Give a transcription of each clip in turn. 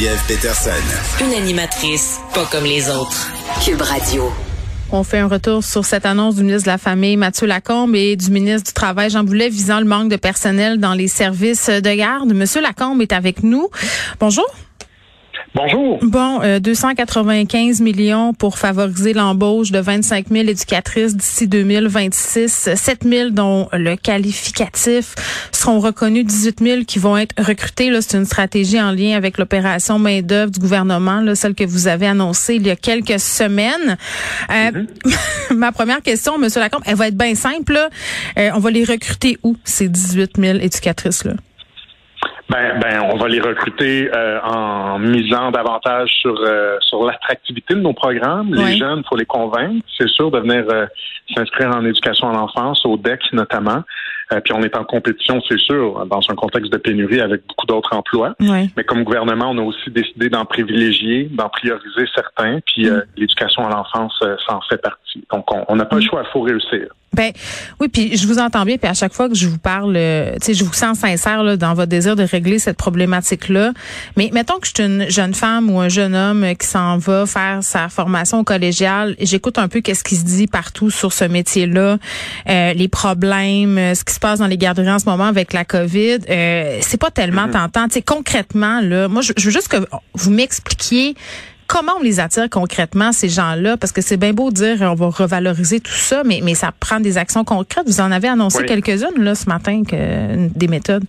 Geneviève Peterson. Une animatrice pas comme les autres. Cube Radio. On fait un retour sur cette annonce du ministre de la Famille, Mathieu Lacombe, et du ministre du Travail, Jean Boulet, visant le manque de personnel dans les services de garde. Monsieur Lacombe est avec nous. Bonjour. Bonjour. Bon, euh, 295 millions pour favoriser l'embauche de 25 000 éducatrices d'ici 2026, 7 000 dont le qualificatif seront reconnus, 18 000 qui vont être recrutés. C'est une stratégie en lien avec l'opération main-d'œuvre du gouvernement, là, celle que vous avez annoncée il y a quelques semaines. Euh, Mm-hmm. ma première question, Monsieur Lacombe, elle va être bien simple. là. Euh, on va les recruter où, ces 18 000 éducatrices-là? Ben, ben, on va les recruter euh, en misant davantage sur euh, sur l'attractivité de nos programmes. Les jeunes, faut les convaincre, c'est sûr, de venir euh, s'inscrire en éducation à l'enfance, au DEC notamment. Euh, puis on est en compétition, c'est sûr, dans un contexte de pénurie avec beaucoup d'autres emplois. Oui. Mais comme gouvernement, on a aussi décidé d'en privilégier, d'en prioriser certains. Puis euh, l'éducation à l'enfance, euh, ça en fait partie. Donc on on n'a pas le choix, il faut réussir. Ben oui, puis je vous entends bien, puis à chaque fois que je vous parle, euh, tu sais, je vous sens sincère là, dans votre désir de régler cette problématique-là. Mais mettons que je suis une jeune femme ou un jeune homme qui s'en va faire sa formation collégiale, et j'écoute un peu qu'est-ce qui se dit partout sur ce métier-là, euh, les problèmes, euh, ce qui se passe dans les garderies en ce moment avec la COVID. Euh, c'est pas tellement tentant. Tu sais, concrètement là, moi, je, je veux juste que vous m'expliquiez comment on les attire concrètement, ces gens-là? Parce que c'est bien beau de dire on va revaloriser tout ça, mais, mais ça prend des actions concrètes. Vous en avez annoncé Oui. quelques-unes là ce matin, que, des méthodes.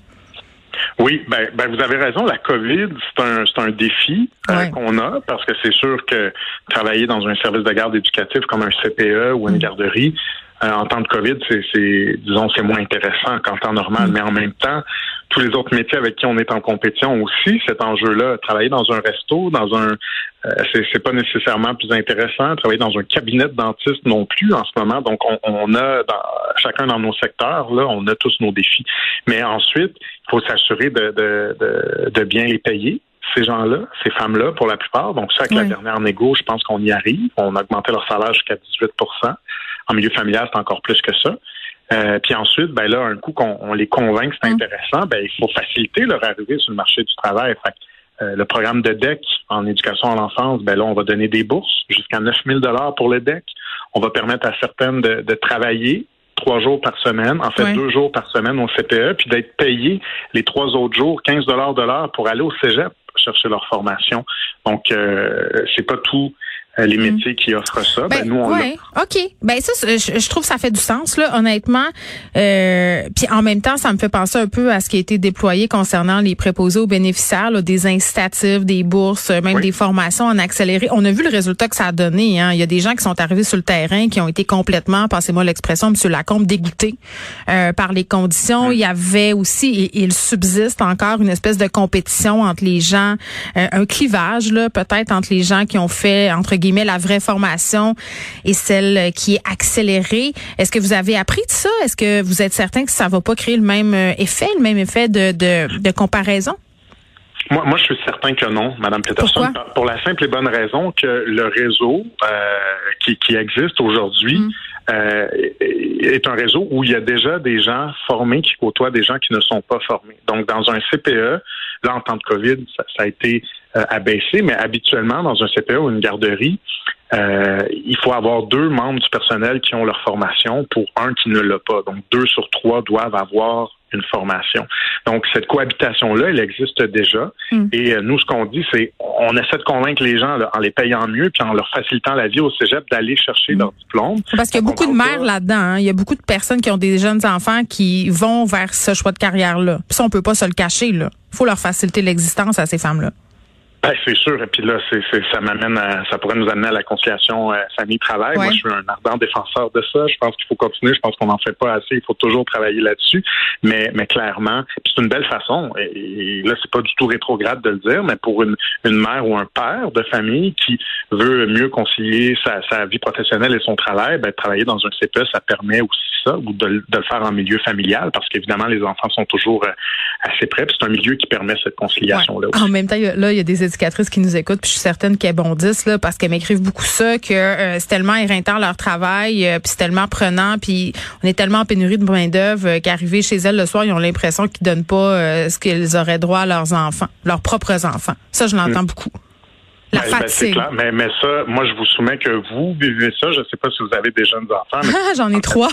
Oui, ben, ben vous avez raison. La COVID, c'est un, c'est un défi euh, qu'on a parce que c'est sûr que travailler dans un service de garde éducatif comme un CPE ou une Mm. garderie euh, en temps de COVID, c'est, c'est disons, c'est moins intéressant qu'en temps normal. Mm. Mais en même temps, tous les autres métiers avec qui on est en compétition ont aussi cet enjeu-là. Travailler dans un resto, dans un, c'est, c'est pas nécessairement plus intéressant. Travailler dans un cabinet de dentiste non plus en ce moment. Donc, on, on a dans, chacun dans nos secteurs, là, on a tous nos défis. Mais ensuite, il faut s'assurer de, de, de, de bien les payer ces gens-là, ces femmes-là, pour la plupart. Donc, ça, avec la dernière négo, je pense qu'on y arrive. On a augmenté leur salaire jusqu'à 18% En milieu familial, c'est encore plus que ça. Euh, puis ensuite, ben là, un coup qu'on on les convainc que c'est Mm. intéressant, ben il faut faciliter leur arrivée sur le marché du travail. Fait euh, le programme de DEC en éducation à l'enfance, ben là, on va donner des bourses jusqu'à 9 000 pour le DEC. On va permettre à certaines de, de travailler trois jours par semaine, en fait deux jours par semaine au CPE, puis d'être payés les trois autres jours 15 de l'heure pour aller au cégep chercher leur formation. Donc, euh, c'est pas euh, les métiers qui offrent ça. Ben, Ben, nous, on ouais, OK. Ben ça, je, je trouve que ça fait du sens, là, honnêtement. Euh, Puis en même temps, ça me fait penser un peu à ce qui a été déployé concernant les préposés aux bénéficiaires, là, des incitatifs, des bourses, même Oui. des formations en accéléré. On a vu le résultat que ça a donné. Hein. Il y a des gens qui sont arrivés sur le terrain, qui ont été complètement, passez-moi l'expression, Monsieur Lacombe, dégoûtés euh, par les conditions. Il y avait aussi, et il subsiste encore, une espèce de compétition entre les gens, euh, un clivage là, peut-être entre les gens qui ont fait entre guillemets la vraie formation et celle qui est accélérée. Est-ce que vous avez appris de ça? Est-ce que vous êtes certain que ça va pas créer le même euh, effet, le même effet de, de, de comparaison? Moi, moi, je suis certain que non, Madame Peterson, Pourquoi? pour la simple et bonne raison que le réseau euh, qui, qui existe aujourd'hui Mm. euh, est un réseau où il y a déjà des gens formés qui côtoient des gens qui ne sont pas formés. Donc, dans un CPE, là, en temps de COVID, ça, ça a été abaissé, mais habituellement, dans un CPE ou une garderie, euh, il faut avoir deux membres du personnel qui ont leur formation pour un qui ne l'a pas. Donc, deux sur trois doivent avoir une formation. Donc, cette cohabitation-là, elle existe déjà. Mm. Et euh, nous, ce qu'on dit, c'est on essaie de convaincre les gens là, en les payant mieux puis en leur facilitant la vie au cégep d'aller chercher Mm. leur diplôme. Parce qu'il y a beaucoup de mères là-dedans. hein. Il y a beaucoup de personnes qui ont des jeunes enfants qui vont vers ce choix de carrière-là. Puis ça, on peut pas se le cacher. Là, faut leur faciliter l'existence à ces femmes-là. Ben, c'est sûr. Et puis là, c'est, ça m'amène à, ça pourrait nous amener à la conciliation euh, famille-travail. Moi, je suis un ardent défenseur de ça. Je pense qu'il faut continuer. Je pense qu'on n'en fait pas assez. Il faut toujours travailler là-dessus. Mais, mais clairement, c'est une belle façon. Et, là, c'est pas du tout rétrograde de le dire, mais pour une, une mère ou un père de famille qui veut mieux concilier sa, sa vie professionnelle et son travail, ben, travailler dans un CPE, ça permet aussi ça, ou de, de le faire en milieu familial, parce qu'évidemment, les enfants sont toujours euh, assez près. C'est un milieu qui permet cette conciliation-là. En même temps, là, il y a des éducatrices qui nous écoutent, puis je suis certaine qu'elles bondissent là, parce qu'elles m'écrivent beaucoup ça, que euh, c'est tellement éreintant leur travail, euh, puis c'est tellement prenant, puis on est tellement en pénurie de main d'œuvre euh, qu'arriver chez elles le soir, ils ont l'impression qu'ils donnent pas ce qu'ils auraient droit à leurs enfants, leurs propres enfants. Ça, je l'entends mm. beaucoup. La ben, ben, fatigue. Mais, mais ça, moi, je vous soumets que vous vivez ça. Je ne sais pas si vous avez des jeunes enfants. J'en ai trois.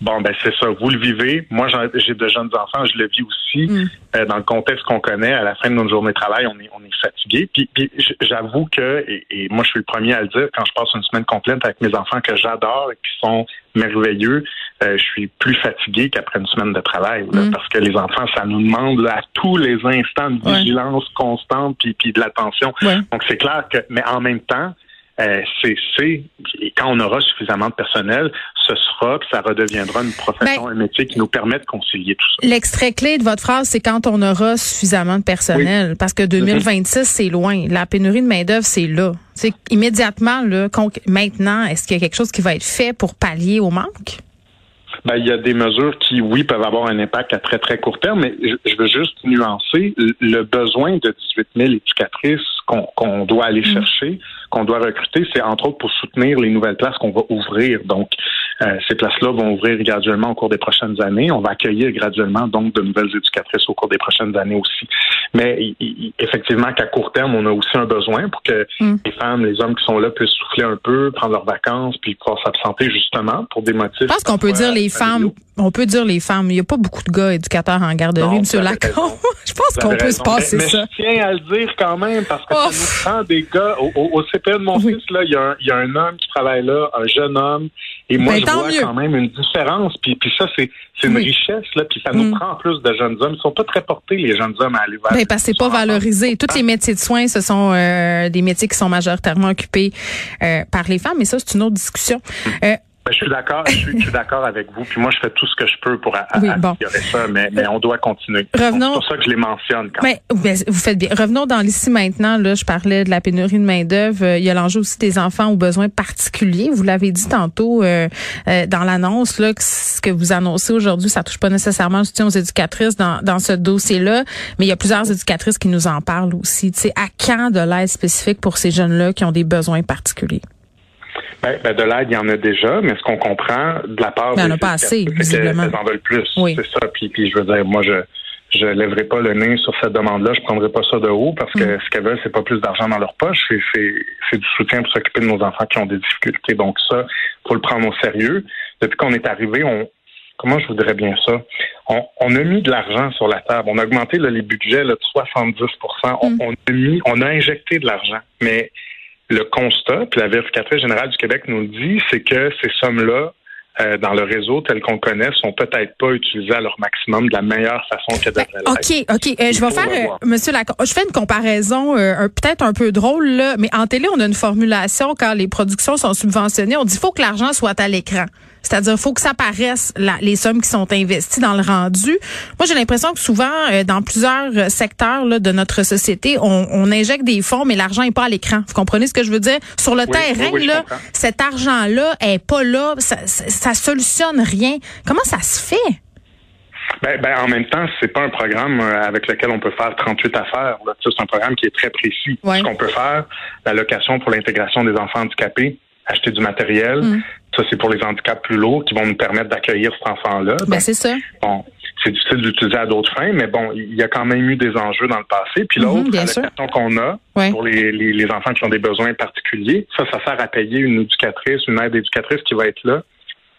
Bon, ben c'est ça. Vous le vivez. Moi, j'ai de jeunes enfants. Je le vis aussi. Mm. Euh, dans le contexte qu'on connaît, à la fin de notre journée de travail, on est, on est fatigué. Puis, puis j'avoue que, et, moi, je suis le premier à le dire, quand je passe une semaine complète avec mes enfants que j'adore et qui sont merveilleux, euh, je suis plus fatigué qu'après une semaine de travail. Mm. Parce que les enfants, ça nous demande à tous les instants de vigilance constante puis, puis de l'attention. Donc, c'est clair que, mais en même temps, euh, c'est quand on aura suffisamment de personnel, ce sera, ça redeviendra une profession, ben, un métier qui nous permet de concilier tout ça. L'extrait clé de votre phrase, c'est quand on aura suffisamment de personnel, parce que 2026 c'est loin. La pénurie de main d'œuvre c'est là. C'est immédiatement là. Maintenant, est-ce qu'il y a quelque chose qui va être fait pour pallier au manque? Ben, il y a des mesures qui, oui, peuvent avoir un impact à très, très court terme, mais je, veux juste nuancer le besoin de 18 000 éducatrices qu'on doit aller mm. chercher, qu'on doit recruter, c'est entre autres pour soutenir les nouvelles places qu'on va ouvrir. Donc, euh, ces places-là vont ouvrir graduellement au cours des prochaines années. On va accueillir graduellement donc de nouvelles éducatrices au cours des prochaines années aussi. Mais effectivement qu'à court terme, on a aussi un besoin pour que mm. les femmes, les hommes qui sont là puissent souffler un peu, prendre leurs vacances, puis pouvoir s'absenter justement pour des motifs. Je pense qu'on peut dire les femmes on peut dire les femmes. Il n'y a pas beaucoup de gars éducateurs en garderie, M. Lacombe. je pense qu'on peut se passer ça. Mais je tiens à le dire quand même parce que ça nous prend des gars. Au, au, mon fils, là, il y, a un, y, a un homme qui travaille là, un jeune homme. Et moi, ben, je vois quand même une différence. Puis, puis ça, c'est c'est une richesse, là, puis ça nous mm. prend plus de jeunes hommes. Ils sont pas très portés, les jeunes hommes, à aller vers. Ben, parce que c'est pas valorisé. Tous les métiers de soins, ce sont euh, des métiers qui sont majoritairement occupés euh, par les femmes, mais ça, c'est une autre discussion. Mm. Euh, ben, je suis d'accord, je suis, d'accord avec vous. Puis moi, je fais tout ce que je peux pour améliorer ça, mais, mais, on doit continuer. Revenons. C'est pour ça que je les mentionne. Quand mais, ben, vous faites bien. Revenons dans l'ici maintenant. Là, je parlais de la pénurie de main d'œuvre. Euh, il y a l'enjeu aussi des enfants aux besoins particuliers. Vous l'avez dit tantôt euh, euh, dans l'annonce là que ce que vous annoncez aujourd'hui, ça touche pas nécessairement le soutien aux éducatrices dans, dans ce dossier-là, mais il y a plusieurs éducatrices qui nous en parlent aussi. Tu sais, à quand de l'aide spécifique pour ces jeunes-là qui ont des besoins particuliers? Ben, ben, de l'aide, il y en a déjà, mais ce qu'on comprend de la part il n'y en a pas assez, visiblement. en veulent plus. C'est ça. Puis, puis je veux dire, moi, je je lèverai pas le nez sur cette demande-là. Je prendrai pas ça de haut parce que mm. ce qu'elles veulent, c'est pas plus d'argent dans leur poche, c'est du soutien pour s'occuper de nos enfants qui ont des difficultés. Donc ça, faut le prendre au sérieux. Depuis qu'on est arrivé, on comment je voudrais bien ça? On, on a mis de l'argent sur la table. On a augmenté les budgets là, de 70 on, mm. on, a mis, on a injecté de l'argent. Mais le constat, puis la vérificatrice générale du Québec nous le dit, c'est que ces sommes-là, euh, dans le réseau tel qu'on connaît, sont peut-être pas utilisées à leur maximum de la meilleure façon qu'elles devraient ben, OK, OK. Euh, je vais faire, euh, Monsieur je fais une comparaison peut-être un peu drôle, là, mais en télé, on a une formulation quand les productions sont subventionnées. On dit faut que l'argent soit à l'écran. C'est-à-dire, faut que ça paraisse les sommes qui sont investies dans le rendu. Moi, j'ai l'impression que souvent, euh, dans plusieurs euh, secteurs là, de notre société, on, on injecte des fonds, mais l'argent n'est pas à l'écran. Vous comprenez ce que je veux dire? Sur le terrain, là, cet argent-là est pas là. Ça, ça, solutionne rien. Comment ça se fait? Ben, ben, en même temps, c'est pas un programme euh, avec lequel on peut faire 38 affaires. C'est un programme qui est très précis. Ce qu'on peut faire, l'allocation pour l'intégration des enfants handicapés, acheter du matériel, mm. Ça, c'est pour les handicaps plus lourds qui vont nous permettre d'accueillir cet enfant-là. Ben, c'est ça. Bon, c'est difficile d'utiliser à d'autres fins, mais bon, il y a quand même eu des enjeux dans le passé. Puis l'autre, mm -hmm, qu'on a pour les, les, enfants qui ont des besoins particuliers, ça, ça sert à payer une éducatrice, une aide éducatrice qui va être là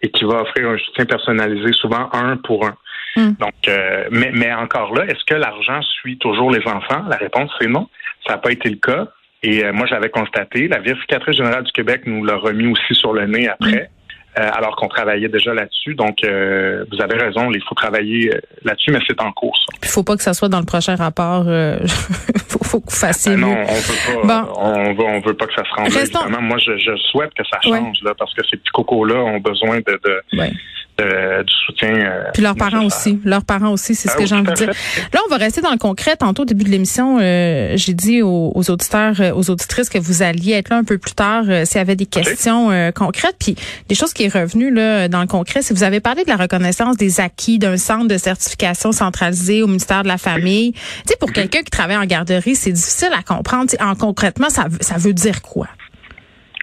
et qui va offrir un soutien personnalisé, souvent un pour un. Mm. Donc, euh, mais, mais encore là, est-ce que l'argent suit toujours les enfants? La réponse, c'est non. Ça n'a pas été le cas. Et euh, moi, j'avais constaté, la vérificatrice générale du Québec nous l'a remis aussi sur le nez après. Euh, alors qu'on travaillait déjà là-dessus. Donc, euh, vous avez raison, il faut travailler là-dessus, mais c'est en cours. Il faut pas que ça soit dans le prochain rapport. faut, faut que vous fassiez Ben non, on veut pas. On veut, on veut pas que ça se rende. là, Restons-. Moi, je, je souhaite que ça Ouais. change là, parce que ces petits cocos-là ont besoin de, de, Ouais. De- du soutien. euh, Puis leurs parents aussi. Leurs parents aussi, c'est ce Ah que oui, j'ai envie de dire. Là, on va rester dans le concret. Tantôt, au début de l'émission, euh, j'ai dit aux, aux auditeurs, euh, aux auditrices que vous alliez être là un peu plus tard euh, s'il y avait des questions euh, concrètes. Puis des choses qui est revenues là dans le concret, c'est que vous avez parlé de la reconnaissance des acquis d'un centre de certification centralisé au ministère de la Famille. Tu sais, pour quelqu'un qui travaille en garderie, c'est difficile à comprendre. Tu sais, En concrètement, ça, ça veut dire quoi?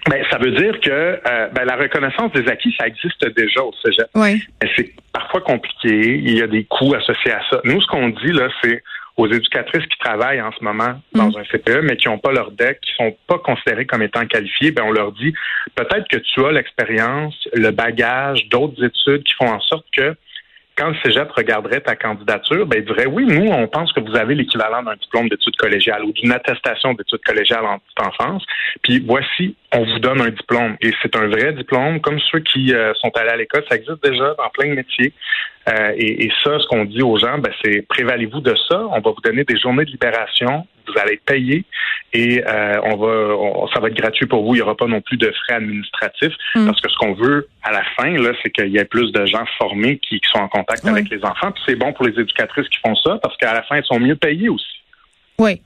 Ben, ça veut dire que euh, ben, la reconnaissance des acquis, ça existe déjà au cégep. Oui. C'est parfois compliqué. Il y a des coûts associés à ça. Nous, ce qu'on dit, là, c'est aux éducatrices qui travaillent en ce moment dans un CPE, mais qui n'ont pas leur DEC, qui sont pas considérées comme étant qualifiées, ben, on leur dit peut-être que tu as l'expérience, le bagage d'autres études qui font en sorte que quand le cégep regarderait ta candidature, ben, il dirait oui, nous, on pense que vous avez l'équivalent d'un diplôme d'études collégiales ou d'une attestation d'études collégiales en petite enfance. Puis voici, on vous donne un diplôme. Et c'est un vrai diplôme, comme ceux qui euh, sont allés à l'école. Ça existe déjà dans plein de métiers. Euh, et, et ça, ce qu'on dit aux gens, ben, c'est prévalez-vous de ça. On va vous donner des journées de libération. Vous allez payer et euh, on va, on- ça va être gratuit pour vous. Il n'y aura pas non plus de frais administratifs Mm. parce que ce qu'on veut à la fin, là, c'est qu'il y ait plus de gens formés qui, qui sont en contact Oui. avec les enfants. Puis c'est bon pour les éducatrices qui font ça parce qu'à la fin, elles sont mieux payées aussi. Oui.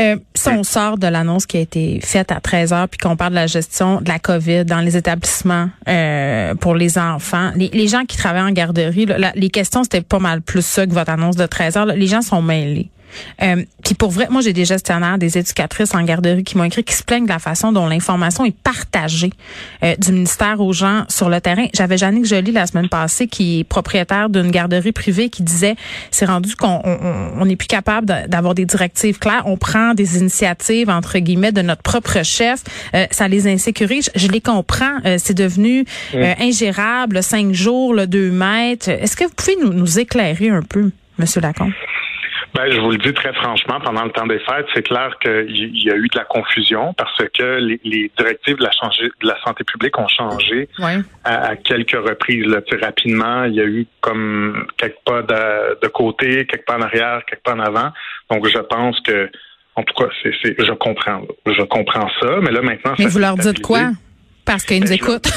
Euh, si on sort de l'annonce qui a été faite à 13 heures, puis qu'on parle de la gestion de la COVID dans les établissements euh, pour les enfants, les, les gens qui travaillent en garderie, là, la- les questions, c'était pas mal plus ça que votre annonce de 13 heures. là. Les gens sont mêlés. Euh, puis pour vrai, moi j'ai des gestionnaires, des éducatrices en garderie qui m'ont écrit qui se plaignent de la façon dont l'information est partagée euh, du ministère aux gens sur le terrain. J'avais Jannick Joly la semaine passée qui est propriétaire d'une garderie privée qui disait c'est rendu qu'on on, n'est plus capable d'avoir des directives claires, on prend des initiatives entre guillemets de notre propre chef, Euh, ça les insécurise. Je, je les comprends, Euh, c'est devenu euh, ingérable, cinq jours, le deux mètres. Est-ce que vous pouvez nous, nous éclairer un peu, Monsieur Lacombe? Ben, je vous le dis très franchement, pendant le temps des fêtes, c'est clair qu'il y a eu de la confusion parce que les, les directives de la, de la santé publique ont changé à, à quelques reprises. Là. Tu sais, rapidement, il y a eu comme quelques pas de, de côté, quelques pas en arrière, quelques pas en avant. Donc, je pense que, en tout cas, c'est, c'est, je comprends. Je comprends ça, mais là, maintenant... Mais ça vous leur dites quoi? Parce qu'ils nous Ben, leur écoutent.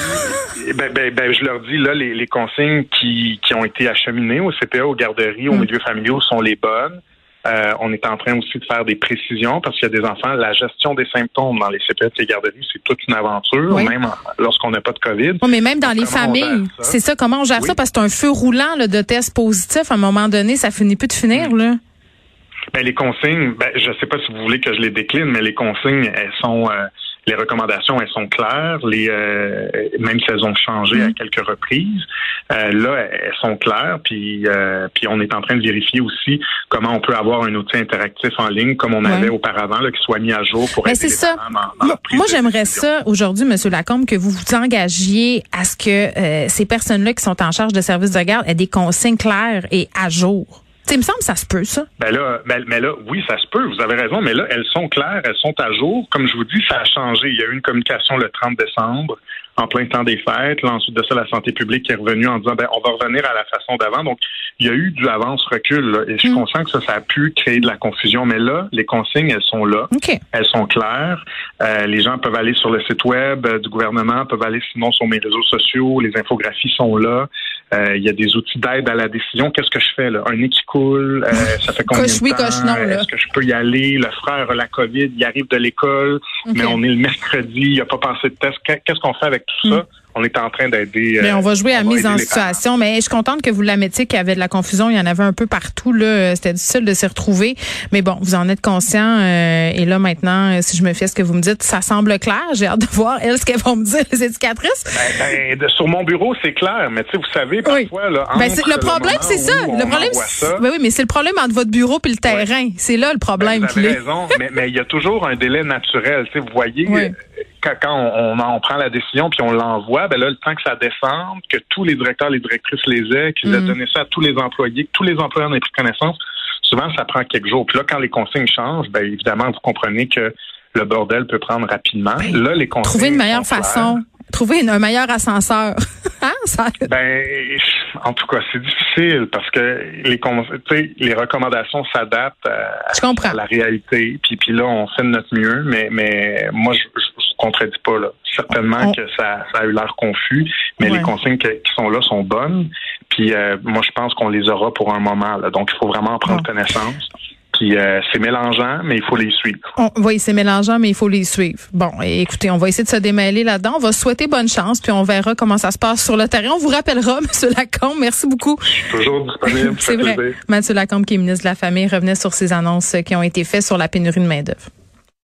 Ben, ben, ben, je leur dis, là, les, les consignes qui, qui ont été acheminées au CPA, aux garderies, aux Mm. milieux familiaux sont les bonnes. Euh, on est en train aussi de faire des précisions parce qu'il y a des enfants. La gestion des symptômes dans les CPA de ces garderies, c'est toute une aventure, Oui. même lorsqu'on n'a pas de COVID. Oui, mais même dans les familles, c'est ça, comment on gère Oui. ça? Parce que c'est un feu roulant là, de tests positifs. À un moment donné, ça finit plus de finir. Mm. Là. Ben, les consignes, ben, je ne sais pas si vous voulez que je les décline, mais les consignes, elles sont, euh, les recommandations, elles sont claires. Les, euh, même si elles ont changé à quelques reprises, euh, là, elles sont claires. Puis, euh, puis on est en train de vérifier aussi comment on peut avoir un outil interactif en ligne, comme on Ouais. avait auparavant, là, qui soit mis à jour pour Mais c'est ça. Moi, j'aimerais ça aujourd'hui, Monsieur Lacombe, que vous vous engagiez à ce que euh, ces personnes-là qui sont en charge de services de garde aient des consignes claires et à jour. Il me semble que ça se peut, ça. Ben là, ben- mais là, oui, ça se peut, vous avez raison, mais là, elles sont claires, elles sont à jour. Comme je vous dis, ça a changé. Il y a eu une communication le 30 décembre, en plein temps des fêtes. Là, ensuite de ça, la santé publique est revenue en disant, ben, on va revenir à la façon d'avant. Donc, il y a eu du avance-recul, là, et je suis Mm. conscient que ça, ça a pu créer de la confusion. Mais là, les consignes, elles sont là. OK. Elles sont claires. Euh, les gens peuvent aller sur le site web euh, du gouvernement, peuvent aller sinon sur mes réseaux sociaux. Les infographies sont là. Euh, Il y a des outils d'aide à la décision. Qu'est-ce que je fais là? Un nez qui coule, euh, ça fait combien Coche de oui, temps? coche non, là. Est-ce que je peux y aller? Le frère a la COVID, il arrive de l'école, mais on est le mercredi, il a pas passé de test. Qu'est- Qu'est-ce qu'on fait avec tout ça? On est en train d'aider. Mais euh, on va jouer à va mise en situation. Mais je suis contente que vous la mettiez qu'il y avait de la confusion. Il y en avait un peu partout. Là, c'était difficile de s'y retrouver. Mais bon, vous en êtes conscient. euh, et là maintenant, euh, si je me fie à ce que vous me dites, ça semble clair. J'ai hâte de voir elles ce qu'elles vont me dire les éducatrices. Ben, de- sur mon bureau, c'est clair, mais tu sais, vous savez, Oui. parfois, là, Ben, c'est- le problème, c'est ça. Le problème, ça, ben oui, mais c'est le problème entre votre bureau et le terrain. C'est là le Ben, problème vous avez raison, mais mais il y a toujours un délai naturel. Tu sais, vous voyez, Oui. Quand, quand on, on en prend la décision puis on l'envoie, ben là, le temps que ça descende, que tous les directeurs, les directrices les aient, qu'ils aient Mm. donné ça à tous les employés, que tous les employeurs en aient pris connaissance, souvent, ça prend quelques jours. Puis là, quand les consignes changent, ben évidemment, vous comprenez que le bordel peut prendre rapidement. là, les consignes Ben, Trouver une meilleure façon Trouver un meilleur ascenseur. hein? Ça... Ben, en tout cas, c'est difficile parce que les, les recommandations s'adaptent à, la réalité. Puis, puis là, on fait de notre mieux, mais, mais moi, je, je, contredis pas là. Certainement que ça, ça, a eu l'air confus, mais les consignes qui sont là sont bonnes. Puis euh, moi, je pense qu'on les aura pour un moment. Là. Donc, il faut vraiment en prendre connaissance. Puis euh, c'est mélangeant, mais il faut les suivre. oui, c'est mélangeant, mais il faut les suivre. Bon, écoutez, on va essayer de se démêler là-dedans. On va souhaiter bonne chance, puis on verra comment ça se passe sur le terrain. On vous rappellera, M. Lacombe. Merci beaucoup. Toujours disponible. c'est vrai. M. Lacombe, qui est ministre de la Famille, revenait sur ces annonces qui ont été faites sur la pénurie de main-d'œuvre.